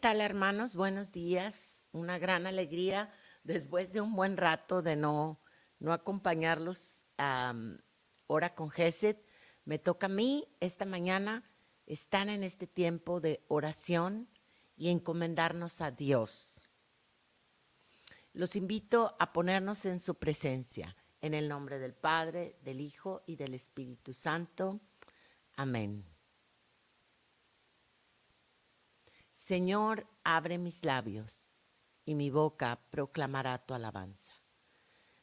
Hola, ¿qué tal hermanos? Buenos días. Una gran alegría después de un buen rato de no, no acompañarlos a Hora con Gesed. Me toca a mí esta mañana estar en este tiempo de oración y encomendarnos a Dios. Los invito a ponernos en su presencia, en el nombre del Padre, del Hijo y del Espíritu Santo. Amén. Señor, abre mis labios y mi boca proclamará tu alabanza.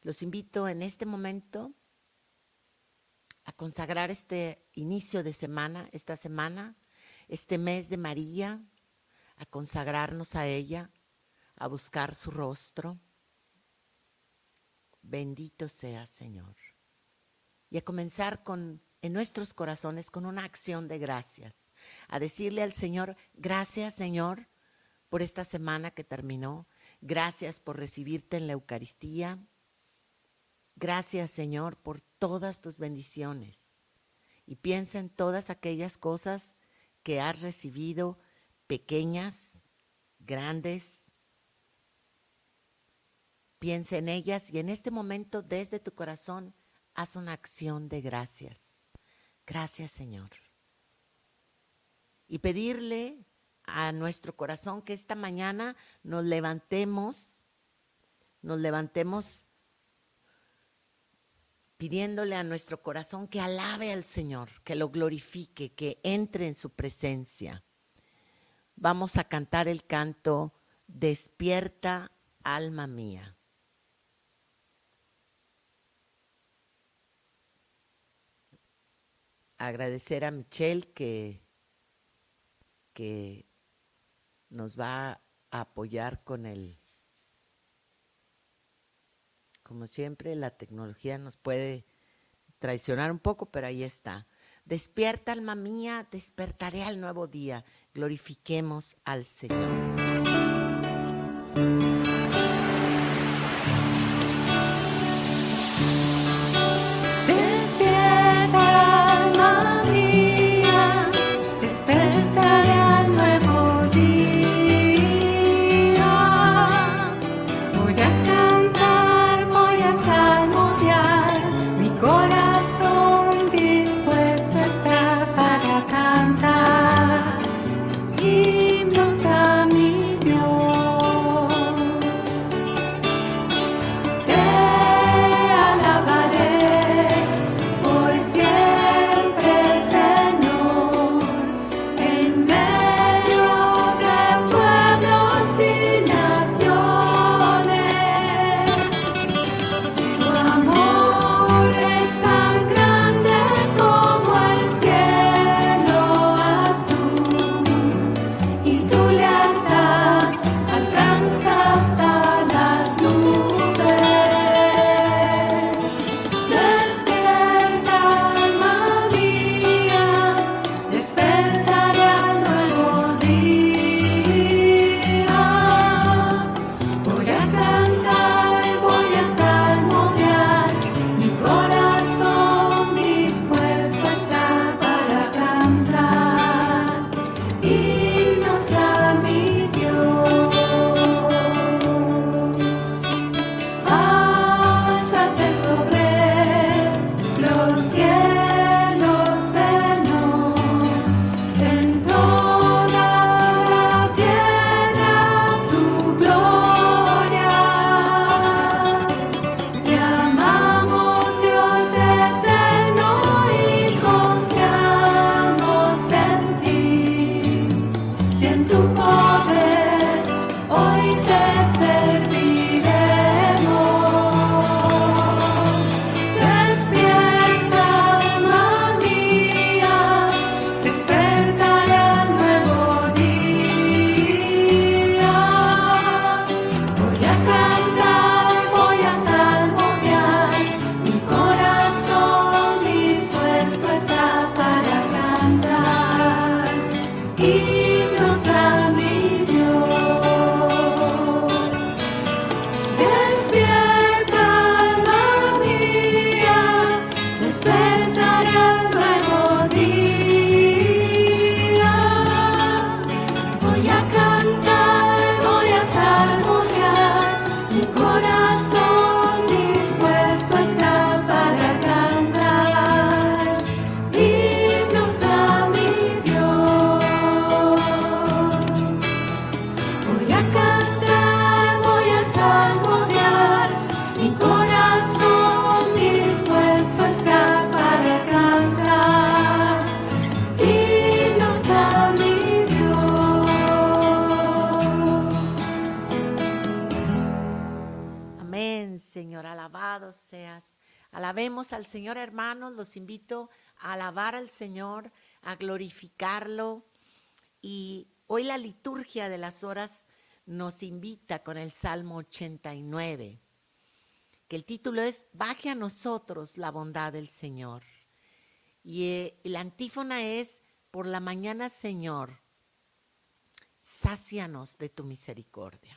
Los invito en este momento a consagrar este inicio de semana, esta semana, este mes de María, a consagrarnos a ella, a buscar su rostro. Bendito sea, Señor. Y a comenzar con en nuestros corazones con una acción de gracias, a decirle al Señor, gracias Señor por esta semana que terminó, gracias por recibirte en la Eucaristía, gracias Señor por todas tus bendiciones. Y piensa en todas aquellas cosas que has recibido, pequeñas, grandes. Piensa en ellas y en este momento desde tu corazón haz una acción de gracias. Gracias Señor. Y pedirle a nuestro corazón que esta mañana nos levantemos, nos levantemos pidiéndole a nuestro corazón que alabe al Señor, que lo glorifique, que entre en su presencia. Vamos a cantar el canto Despierta, alma mía. Agradecer a Michelle que, que nos va a apoyar con el, como siempre, la tecnología nos puede traicionar un poco, pero ahí está. Despierta, alma mía, despertaré al nuevo día. Glorifiquemos al Señor. Alabado seas. Alabemos al Señor, hermanos, los invito a alabar al Señor, a glorificarlo. Y hoy la liturgia de las horas nos invita con el Salmo 89, que el título es Baje a nosotros la bondad del Señor. Y eh, la antífona es, por la mañana, Señor, sácianos de tu misericordia.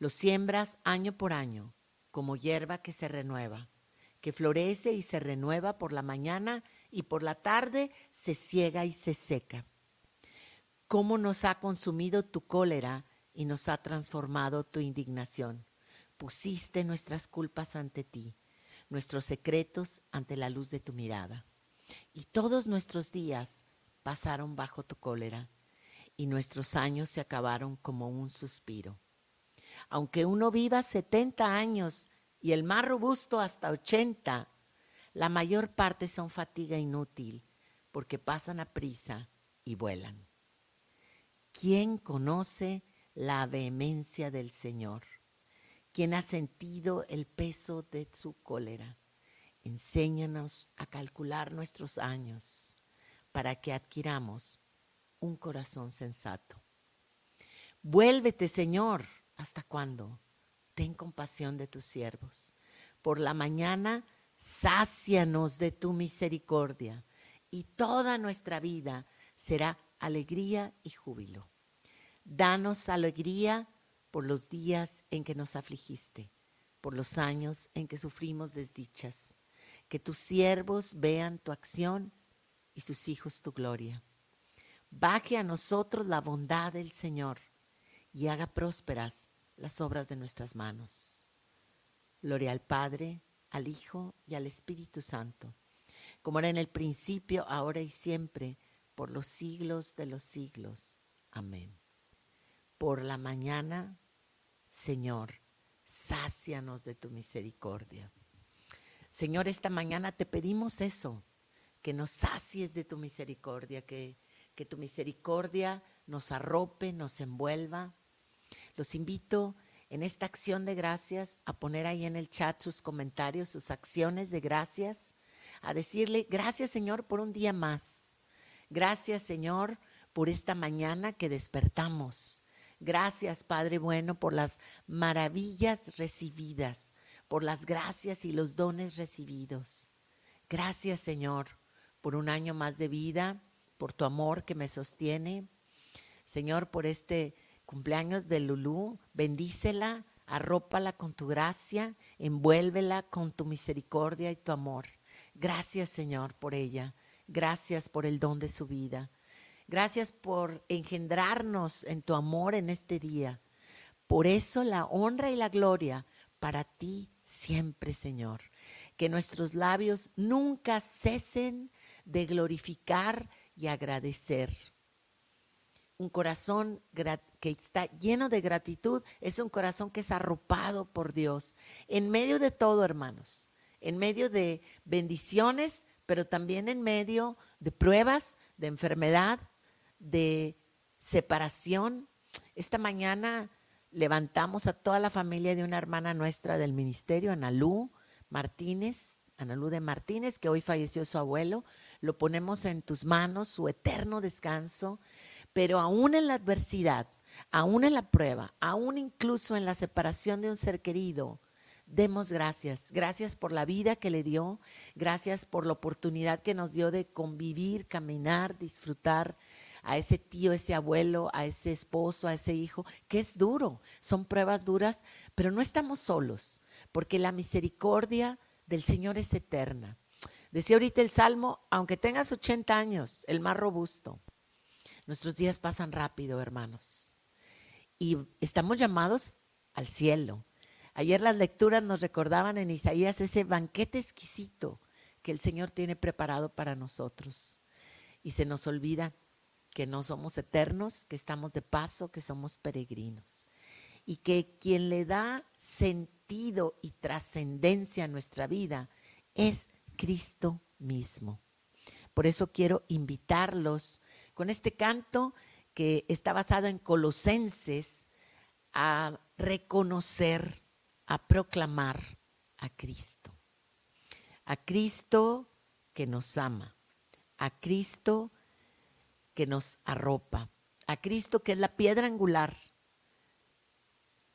Lo siembras año por año, como hierba que se renueva, que florece y se renueva por la mañana y por la tarde se ciega y se seca. ¿Cómo nos ha consumido tu cólera y nos ha transformado tu indignación? Pusiste nuestras culpas ante ti, nuestros secretos ante la luz de tu mirada. Y todos nuestros días pasaron bajo tu cólera, y nuestros años se acabaron como un suspiro aunque uno viva 70 años y el más robusto hasta 80, la mayor parte son fatiga inútil porque pasan a prisa y vuelan. ¿Quién conoce la vehemencia del Señor? ¿Quién ha sentido el peso de su cólera? Enséñanos a calcular nuestros años para que adquiramos un corazón sensato. Vuélvete, Señor, ¿Hasta cuándo? Ten compasión de tus siervos. Por la mañana, sácianos de tu misericordia, y toda nuestra vida será alegría y júbilo. Danos alegría por los días en que nos afligiste, por los años en que sufrimos desdichas. Que tus siervos vean tu acción y sus hijos tu gloria. Baje a nosotros la bondad del Señor y haga prósperas las obras de nuestras manos. Gloria al Padre, al Hijo y al Espíritu Santo, como era en el principio, ahora y siempre, por los siglos de los siglos. Amén. Por la mañana, Señor, sácianos de tu misericordia. Señor, esta mañana te pedimos eso, que nos sacies de tu misericordia, que, que tu misericordia nos arrope, nos envuelva. Los invito en esta acción de gracias a poner ahí en el chat sus comentarios, sus acciones de gracias, a decirle gracias Señor por un día más. Gracias Señor por esta mañana que despertamos. Gracias Padre bueno por las maravillas recibidas, por las gracias y los dones recibidos. Gracias Señor por un año más de vida, por tu amor que me sostiene. Señor, por este cumpleaños de Lulú, bendícela, arrópala con tu gracia, envuélvela con tu misericordia y tu amor. Gracias, Señor, por ella. Gracias por el don de su vida. Gracias por engendrarnos en tu amor en este día. Por eso la honra y la gloria para ti siempre, Señor. Que nuestros labios nunca cesen de glorificar y agradecer. Un corazón que está lleno de gratitud, es un corazón que es arropado por Dios. En medio de todo, hermanos, en medio de bendiciones, pero también en medio de pruebas, de enfermedad, de separación. Esta mañana levantamos a toda la familia de una hermana nuestra del ministerio, Analú Martínez, Analú de Martínez, que hoy falleció su abuelo. Lo ponemos en tus manos, su eterno descanso. Pero aún en la adversidad, aún en la prueba, aún incluso en la separación de un ser querido, demos gracias. Gracias por la vida que le dio, gracias por la oportunidad que nos dio de convivir, caminar, disfrutar a ese tío, ese abuelo, a ese esposo, a ese hijo, que es duro, son pruebas duras, pero no estamos solos, porque la misericordia del Señor es eterna. Decía ahorita el Salmo, aunque tengas 80 años, el más robusto, nuestros días pasan rápido, hermanos y estamos llamados al cielo. Ayer las lecturas nos recordaban en Isaías ese banquete exquisito que el Señor tiene preparado para nosotros. Y se nos olvida que no somos eternos, que estamos de paso, que somos peregrinos. Y que quien le da sentido y trascendencia a nuestra vida es Cristo mismo. Por eso quiero invitarlos con este canto que está basado en Colosenses a reconocer, a proclamar a Cristo. A Cristo que nos ama, a Cristo que nos arropa, a Cristo que es la piedra angular.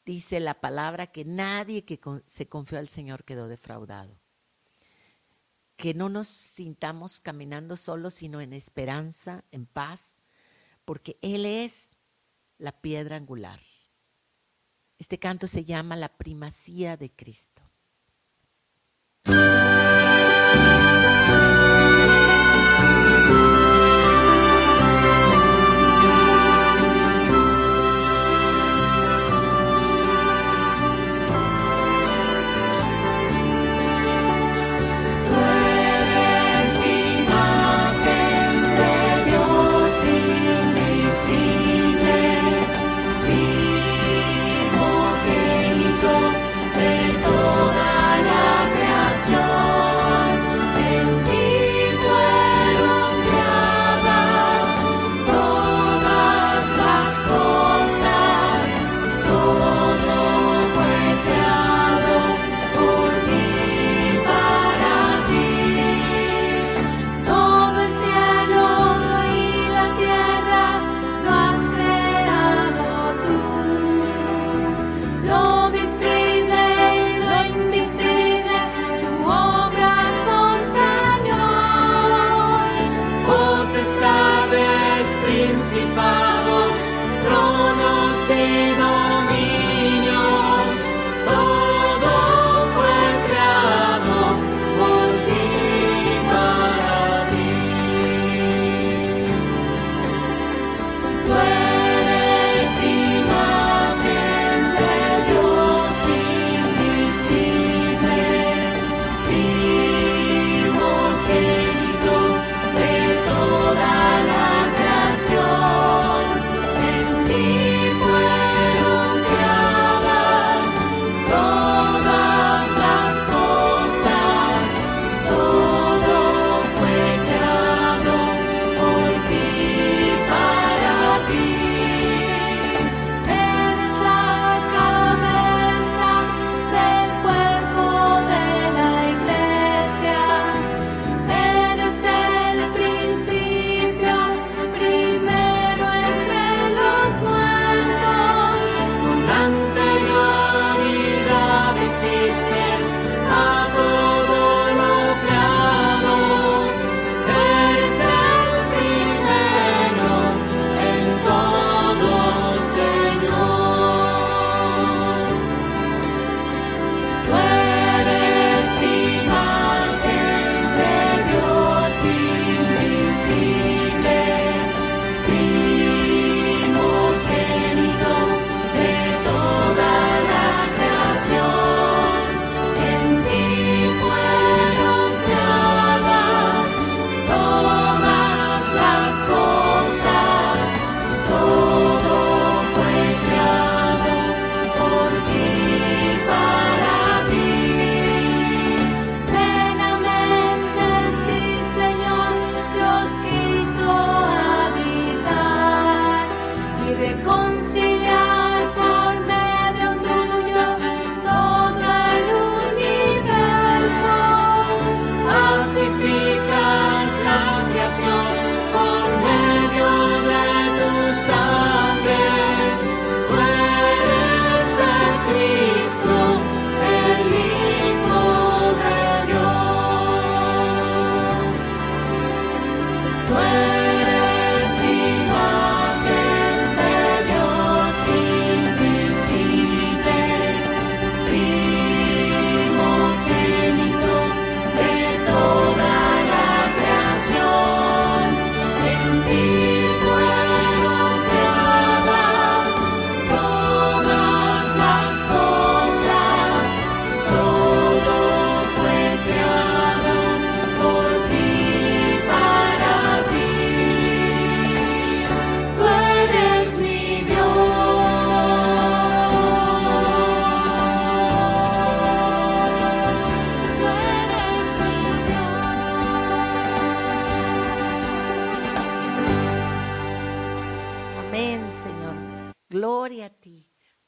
Dice la palabra que nadie que se confió al Señor quedó defraudado que no nos sintamos caminando solos, sino en esperanza, en paz, porque Él es la piedra angular. Este canto se llama La primacía de Cristo.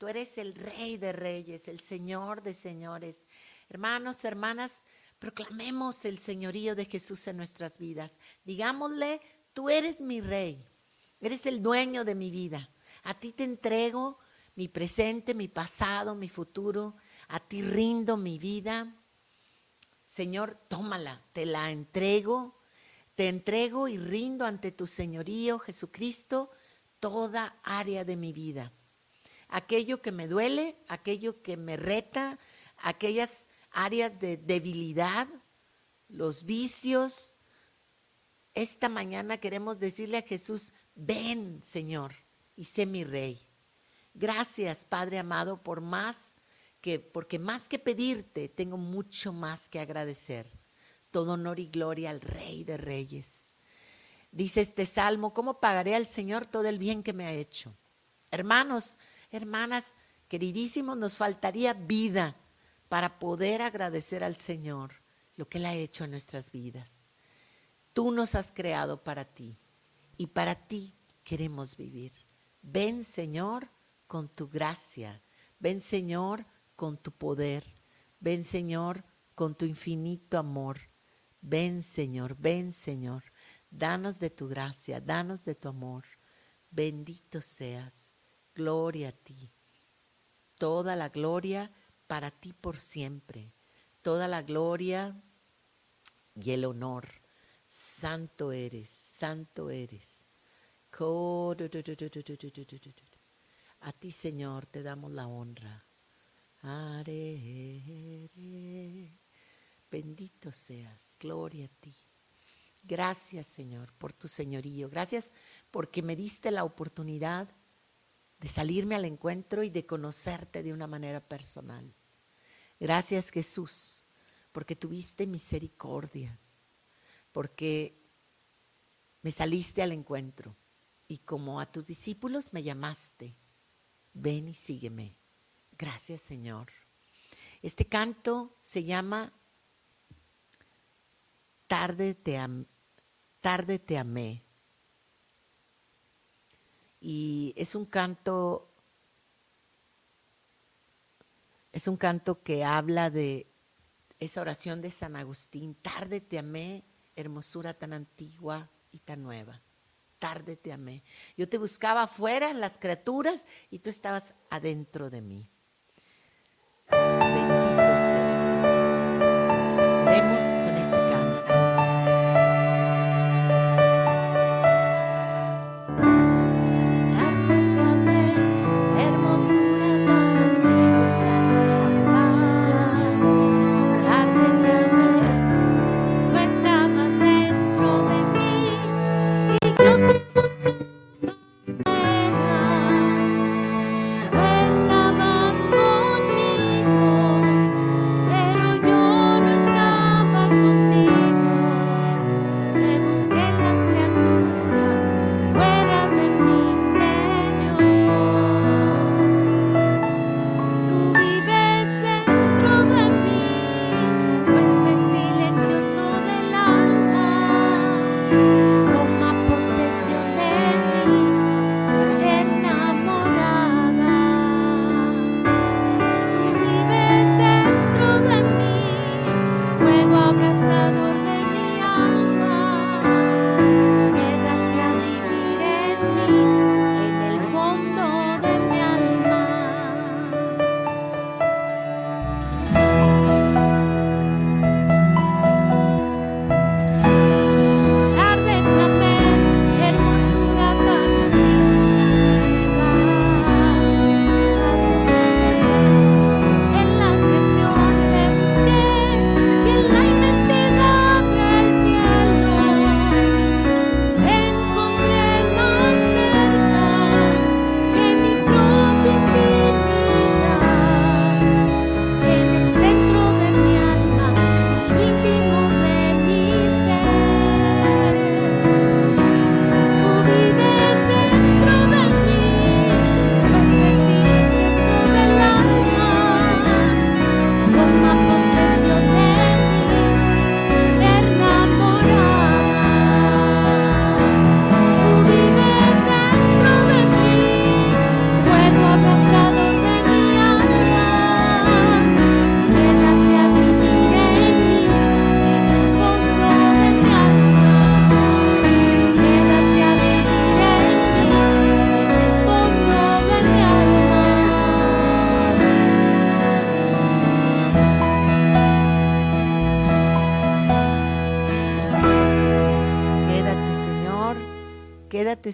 Eres el Rey de Reyes, el Señor de Señores. Hermanos, hermanas, proclamemos el señorío de Jesús en nuestras vidas. Digámosle, tú eres mi Rey, eres el dueño de mi vida. A ti te entrego mi presente, mi pasado, mi futuro. A ti rindo mi vida. Señor, tómala, te la entrego. Te entrego y rindo ante tu señorío, Jesucristo, toda área de mi vida. Aquello que me duele, aquello que me reta, aquellas áreas de debilidad, los vicios. Esta mañana queremos decirle a Jesús, ven Señor y sé mi rey. Gracias Padre amado por más que, porque más que pedirte, tengo mucho más que agradecer. Todo honor y gloria al Rey de Reyes. Dice este salmo, ¿cómo pagaré al Señor todo el bien que me ha hecho? Hermanos, hermanas, queridísimos, nos faltaría vida para poder agradecer al Señor lo que Él ha hecho en nuestras vidas. Tú nos has creado para ti y para ti queremos vivir. Ven, Señor, con tu gracia. Ven, Señor, con tu poder. Ven, Señor, con tu infinito amor. Ven, Señor, ven, Señor. Danos de tu gracia, danos de tu amor. Bendito seas. Gloria a ti. Toda la gloria para ti por siempre. Toda la gloria y el honor. Santo eres, santo eres. A ti, Señor, te damos la honra. Bendito seas, gloria a ti. Gracias, Señor, por tu señorío. Gracias porque me diste la oportunidad de salirme al encuentro y de conocerte de una manera personal. Gracias, Jesús, porque tuviste misericordia, porque me saliste al encuentro y como a tus discípulos me llamaste, ven y sígueme. Gracias, Señor. Este canto se llama Tarde te, tarde te amé. Y es un canto, es un canto que habla de esa oración de San Agustín, tarde te amé, hermosura tan antigua y tan nueva. Tarde te amé. Yo te buscaba afuera en las criaturas y tú estabas adentro de mí.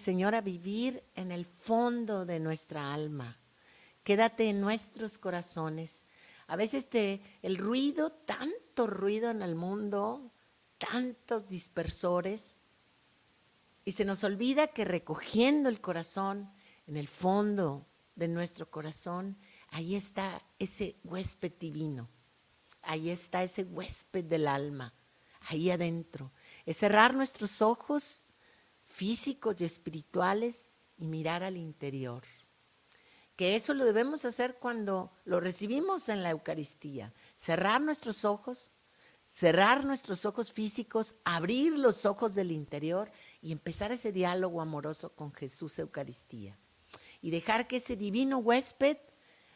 Señor, a vivir en el fondo de nuestra alma. Quédate en nuestros corazones. A veces te, el ruido, tanto ruido en el mundo, tantos dispersores, y se nos olvida que recogiendo el corazón en el fondo de nuestro corazón, ahí está ese huésped divino, ahí está ese huésped del alma, ahí adentro. Es cerrar nuestros ojos físicos y espirituales y mirar al interior. Que eso lo debemos hacer cuando lo recibimos en la Eucaristía. Cerrar nuestros ojos, cerrar nuestros ojos físicos, abrir los ojos del interior y empezar ese diálogo amoroso con Jesús Eucaristía. Y dejar que ese divino huésped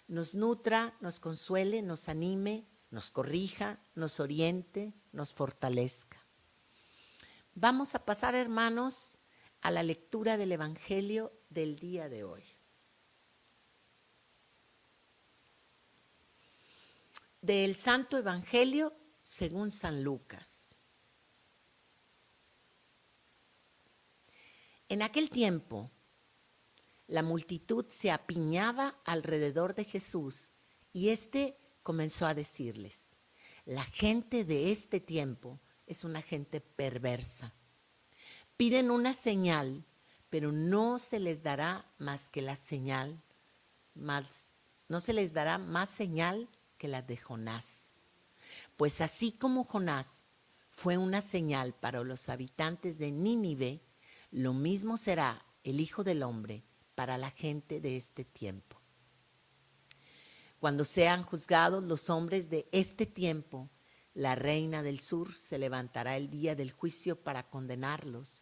nos nutra, nos consuele, nos anime, nos corrija, nos oriente, nos fortalezca. Vamos a pasar, hermanos, a la lectura del Evangelio del día de hoy. Del Santo Evangelio según San Lucas. En aquel tiempo, la multitud se apiñaba alrededor de Jesús y éste comenzó a decirles, la gente de este tiempo es una gente perversa. Piden una señal, pero no se les dará más que la señal, no se les dará más señal que la de Jonás. Pues así como Jonás fue una señal para los habitantes de Nínive, lo mismo será el Hijo del Hombre para la gente de este tiempo. Cuando sean juzgados los hombres de este tiempo, la reina del sur se levantará el día del juicio para condenarlos,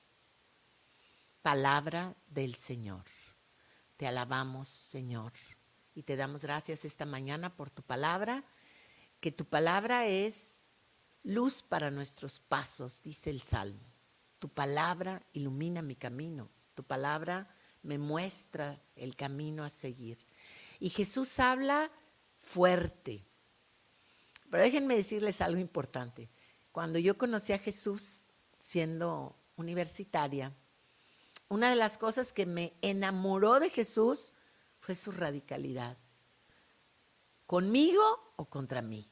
Palabra del Señor. Te alabamos, Señor, y te damos gracias esta mañana por tu palabra, que tu palabra es luz para nuestros pasos, dice el Salmo. Tu palabra ilumina mi camino, tu palabra me muestra el camino a seguir. Y Jesús habla fuerte, pero déjenme decirles algo importante. Cuando yo conocí a Jesús siendo universitaria, una de las cosas que me enamoró de Jesús fue su radicalidad. Conmigo o contra mí.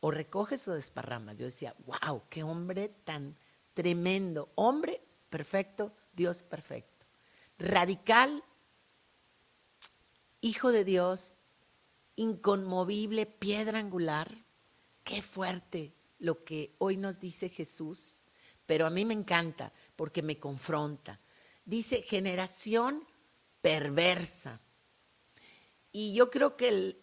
O recoges o desparramas. Yo decía, wow, qué hombre tan tremendo. Hombre perfecto, Dios perfecto. Radical, hijo de Dios, inconmovible, piedra angular Qué fuerte lo que hoy nos dice Jesús, pero a mí me encanta porque me confronta. Dice generación perversa. Y yo creo que el,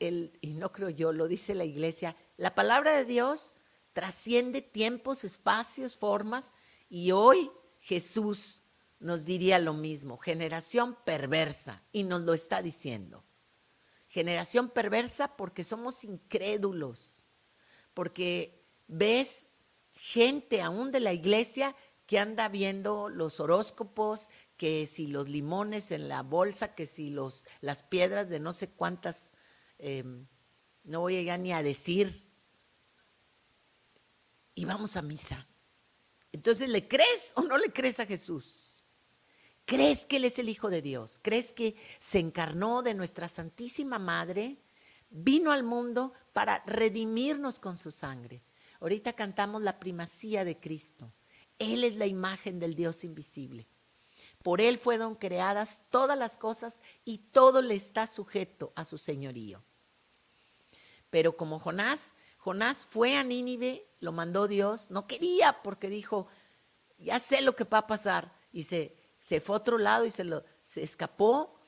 el, y no creo yo, lo dice la iglesia, la palabra de Dios trasciende tiempos, espacios, formas, y hoy Jesús nos diría lo mismo, generación perversa, y nos lo está diciendo. Generación perversa porque somos incrédulos, porque ves gente aún de la iglesia que anda viendo los horóscopos, que si los limones en la bolsa, que si los, las piedras de no sé cuántas, em, no voy a llegar ni a decir, y vamos a misa. Entonces, ¿le crees o no le crees a Jesús? ¿Crees que Él es el Hijo de Dios? ¿Crees que se encarnó de nuestra Santísima Madre? vino al mundo para redimirnos con su sangre. Ahorita cantamos la primacía de Cristo. Él es la imagen del Dios invisible. Por Él fueron creadas todas las cosas y todo le está sujeto a su señorío. Pero como Jonás, Jonás fue a Nínive, lo mandó Dios, no quería porque dijo, ya sé lo que va a pasar. Y se, se fue a otro lado y se, lo, se escapó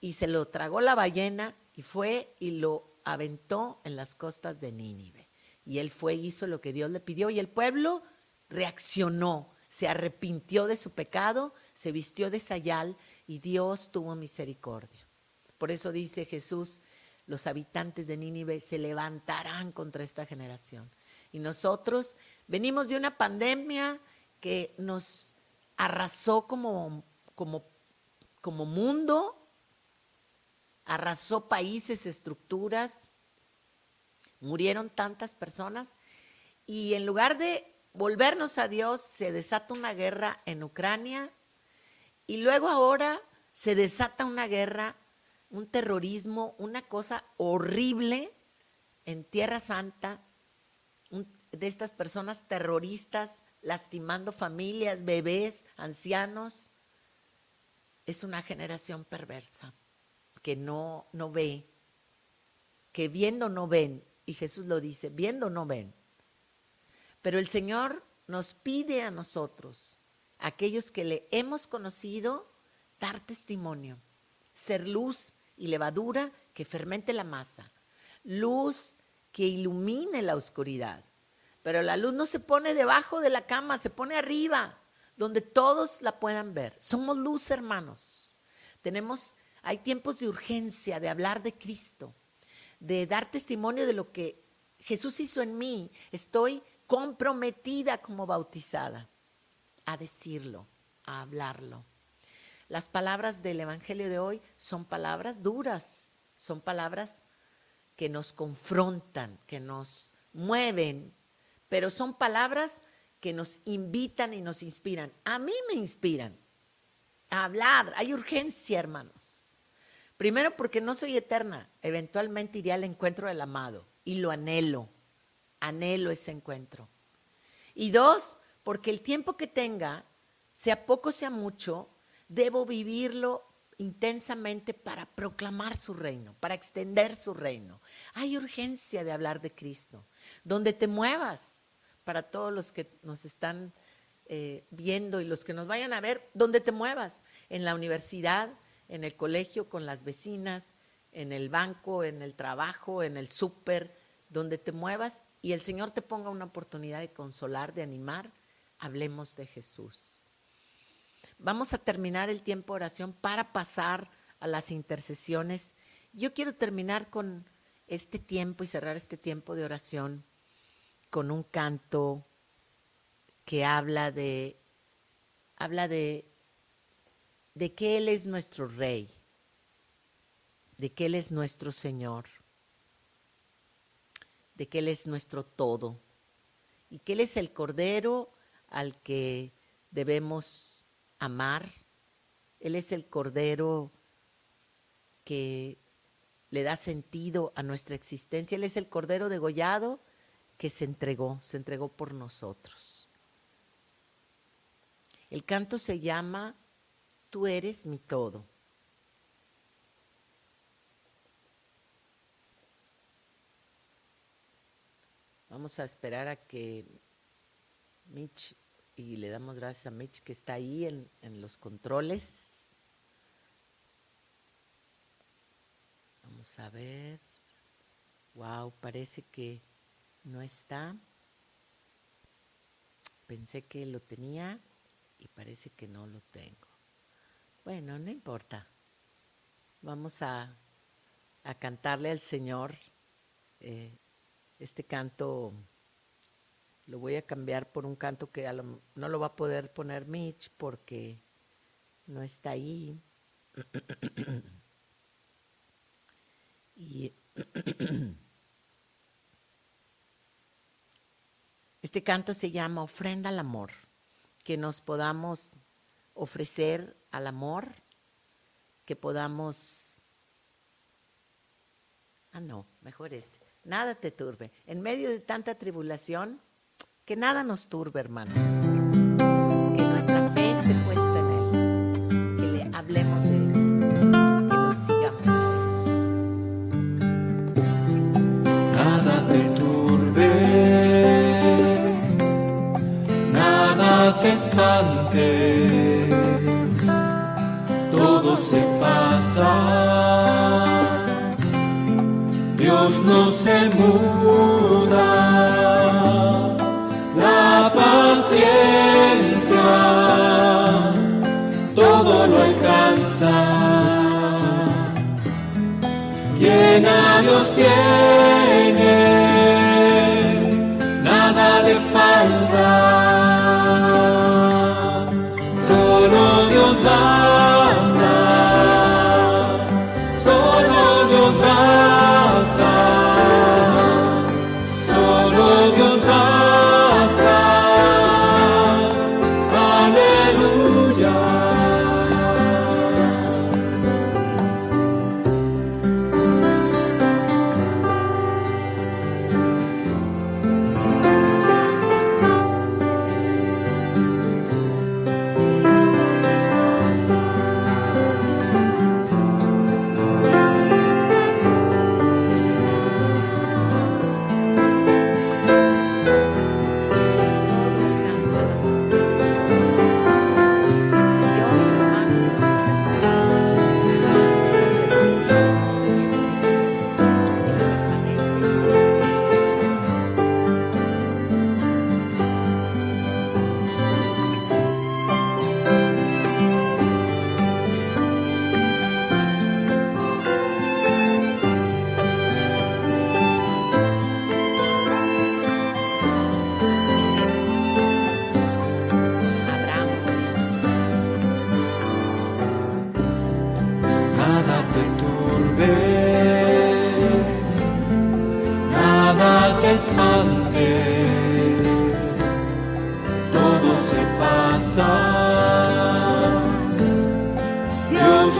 y se lo tragó la ballena y fue y lo aventó en las costas de Nínive. Y él fue hizo lo que Dios le pidió y el pueblo reaccionó, se arrepintió de su pecado, se vistió de sayal y Dios tuvo misericordia. Por eso dice Jesús, los habitantes de Nínive se levantarán contra esta generación. Y nosotros venimos de una pandemia que nos arrasó como, como, como mundo, arrasó países, estructuras, murieron tantas personas y en lugar de volvernos a Dios, se desata una guerra en Ucrania y luego ahora se desata una guerra, un terrorismo, una cosa horrible en Tierra Santa, de estas personas terroristas lastimando familias, bebés, ancianos. Es una generación perversa que no, no ve, que viendo no ven, y Jesús lo dice, viendo no ven. Pero el Señor nos pide a nosotros, aquellos que le hemos conocido, dar testimonio, ser luz y levadura que fermente la masa, luz que ilumine la oscuridad. Pero la luz no se pone debajo de la cama, se pone arriba, donde todos la puedan ver. Somos luz, hermanos. Tenemos, hay tiempos de urgencia de hablar de Cristo, de dar testimonio de lo que Jesús hizo en mí. Estoy comprometida como bautizada a decirlo, a hablarlo. Las palabras del Evangelio de hoy son palabras duras, son palabras que nos confrontan, que nos mueven, pero son palabras que nos invitan y nos inspiran. A mí me inspiran a hablar, hay urgencia, hermanos. Primero porque no soy eterna, eventualmente iré al encuentro del amado y lo anhelo anhelo ese encuentro. Y dos, porque el tiempo que tenga, sea poco, sea mucho, debo vivirlo intensamente para proclamar su reino, para extender su reino. Hay urgencia de hablar de Cristo. Donde te muevas, para todos los que nos están eh, viendo y los que nos vayan a ver, donde te muevas, en la universidad, en el colegio, con las vecinas, en el banco, en el trabajo, en el súper, donde te muevas, y el Señor te ponga una oportunidad de consolar, de animar, hablemos de Jesús. Vamos a terminar el tiempo de oración para pasar a las intercesiones. Yo quiero terminar con este tiempo y cerrar este tiempo de oración con un canto que habla de habla de de que él es nuestro rey, de que él es nuestro Señor de que Él es nuestro todo y que Él es el Cordero al que debemos amar. Él es el Cordero que le da sentido a nuestra existencia. Él es el Cordero degollado que se entregó, se entregó por nosotros. El canto se llama Tú eres mi todo. Vamos a esperar a que Mitch, y le damos gracias a Mitch que está ahí en, en los controles. Vamos a ver. Wow, parece que no está. Pensé que lo tenía y parece que no lo tengo. Bueno, no importa. Vamos a, a cantarle al Señor eh, este canto lo voy a cambiar por un canto que no lo va a poder poner Mitch porque no está ahí. y este canto se llama Ofrenda al Amor, que nos podamos ofrecer al amor, que podamos... Ah, no, mejor este nada te turbe. En medio de tanta tribulación, que nada nos turbe, hermanos.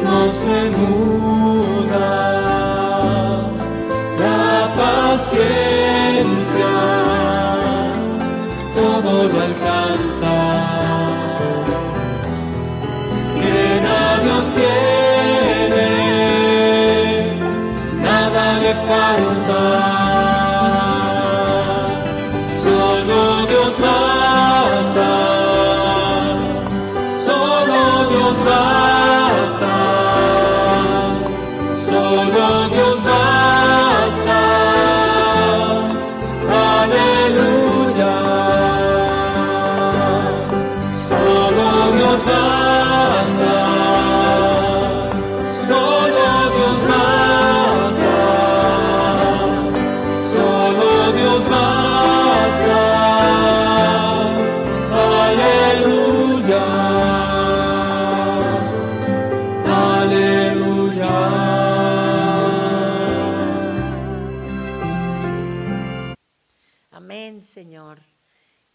No se muda, la paciencia todo lo alcanza. Quien a Dios tiene, nada le falta.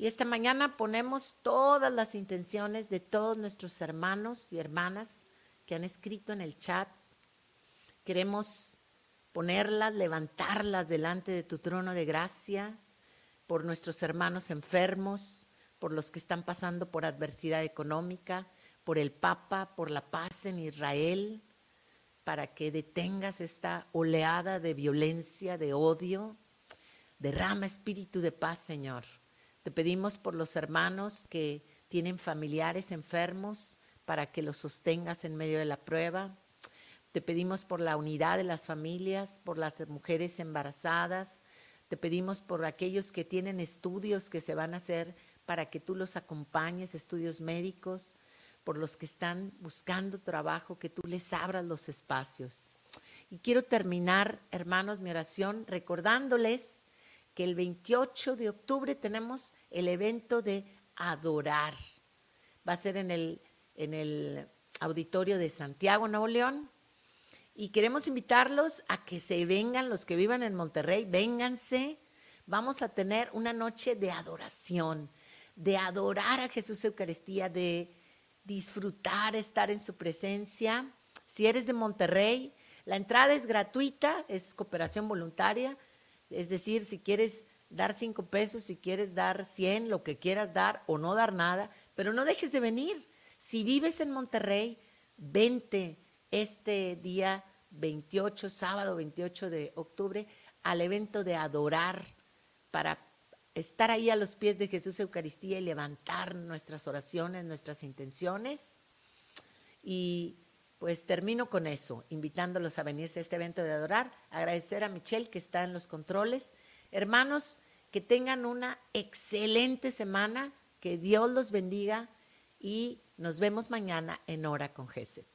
Esta mañana ponemos todas las intenciones de todos nuestros hermanos y hermanas que han escrito en el chat. Queremos ponerlas, levantarlas delante de tu trono de gracia por nuestros hermanos enfermos, por los que están pasando por adversidad económica, por el Papa, por la paz en Israel, para que detengas esta oleada de violencia, de odio. Derrama espíritu de paz, Señor. Te pedimos por los hermanos que tienen familiares enfermos para que los sostengas en medio de la prueba. Te pedimos por la unidad de las familias, por las mujeres embarazadas. Te pedimos por aquellos que tienen estudios que se van a hacer para que tú los acompañes, estudios médicos, por los que están buscando trabajo, que tú les abras los espacios. Y quiero terminar, hermanos, mi oración recordándoles que el 28 de octubre tenemos el evento de adorar. Va a ser en el, en el auditorio de Santiago, Nuevo León. Y queremos invitarlos a que se vengan, los que vivan en Monterrey, vénganse. Vamos a tener una noche de adoración, de adorar a Jesús Eucaristía, de disfrutar, estar en su presencia. Si eres de Monterrey, la entrada es gratuita, es cooperación voluntaria. Es decir, si quieres dar cinco pesos, si quieres dar cien, lo que quieras dar o no dar nada, pero no dejes de venir. Si vives en Monterrey, vente este día 28, sábado 28 de octubre, al evento de adorar para estar ahí a los pies de Jesús Eucaristía y levantar nuestras oraciones, nuestras intenciones. Y pues termino con eso, invitándolos a venirse a este evento de adorar, agradecer a Michelle que está en los controles. Hermanos, que tengan una excelente semana, que Dios los bendiga y nos vemos mañana en Hora con Gesed.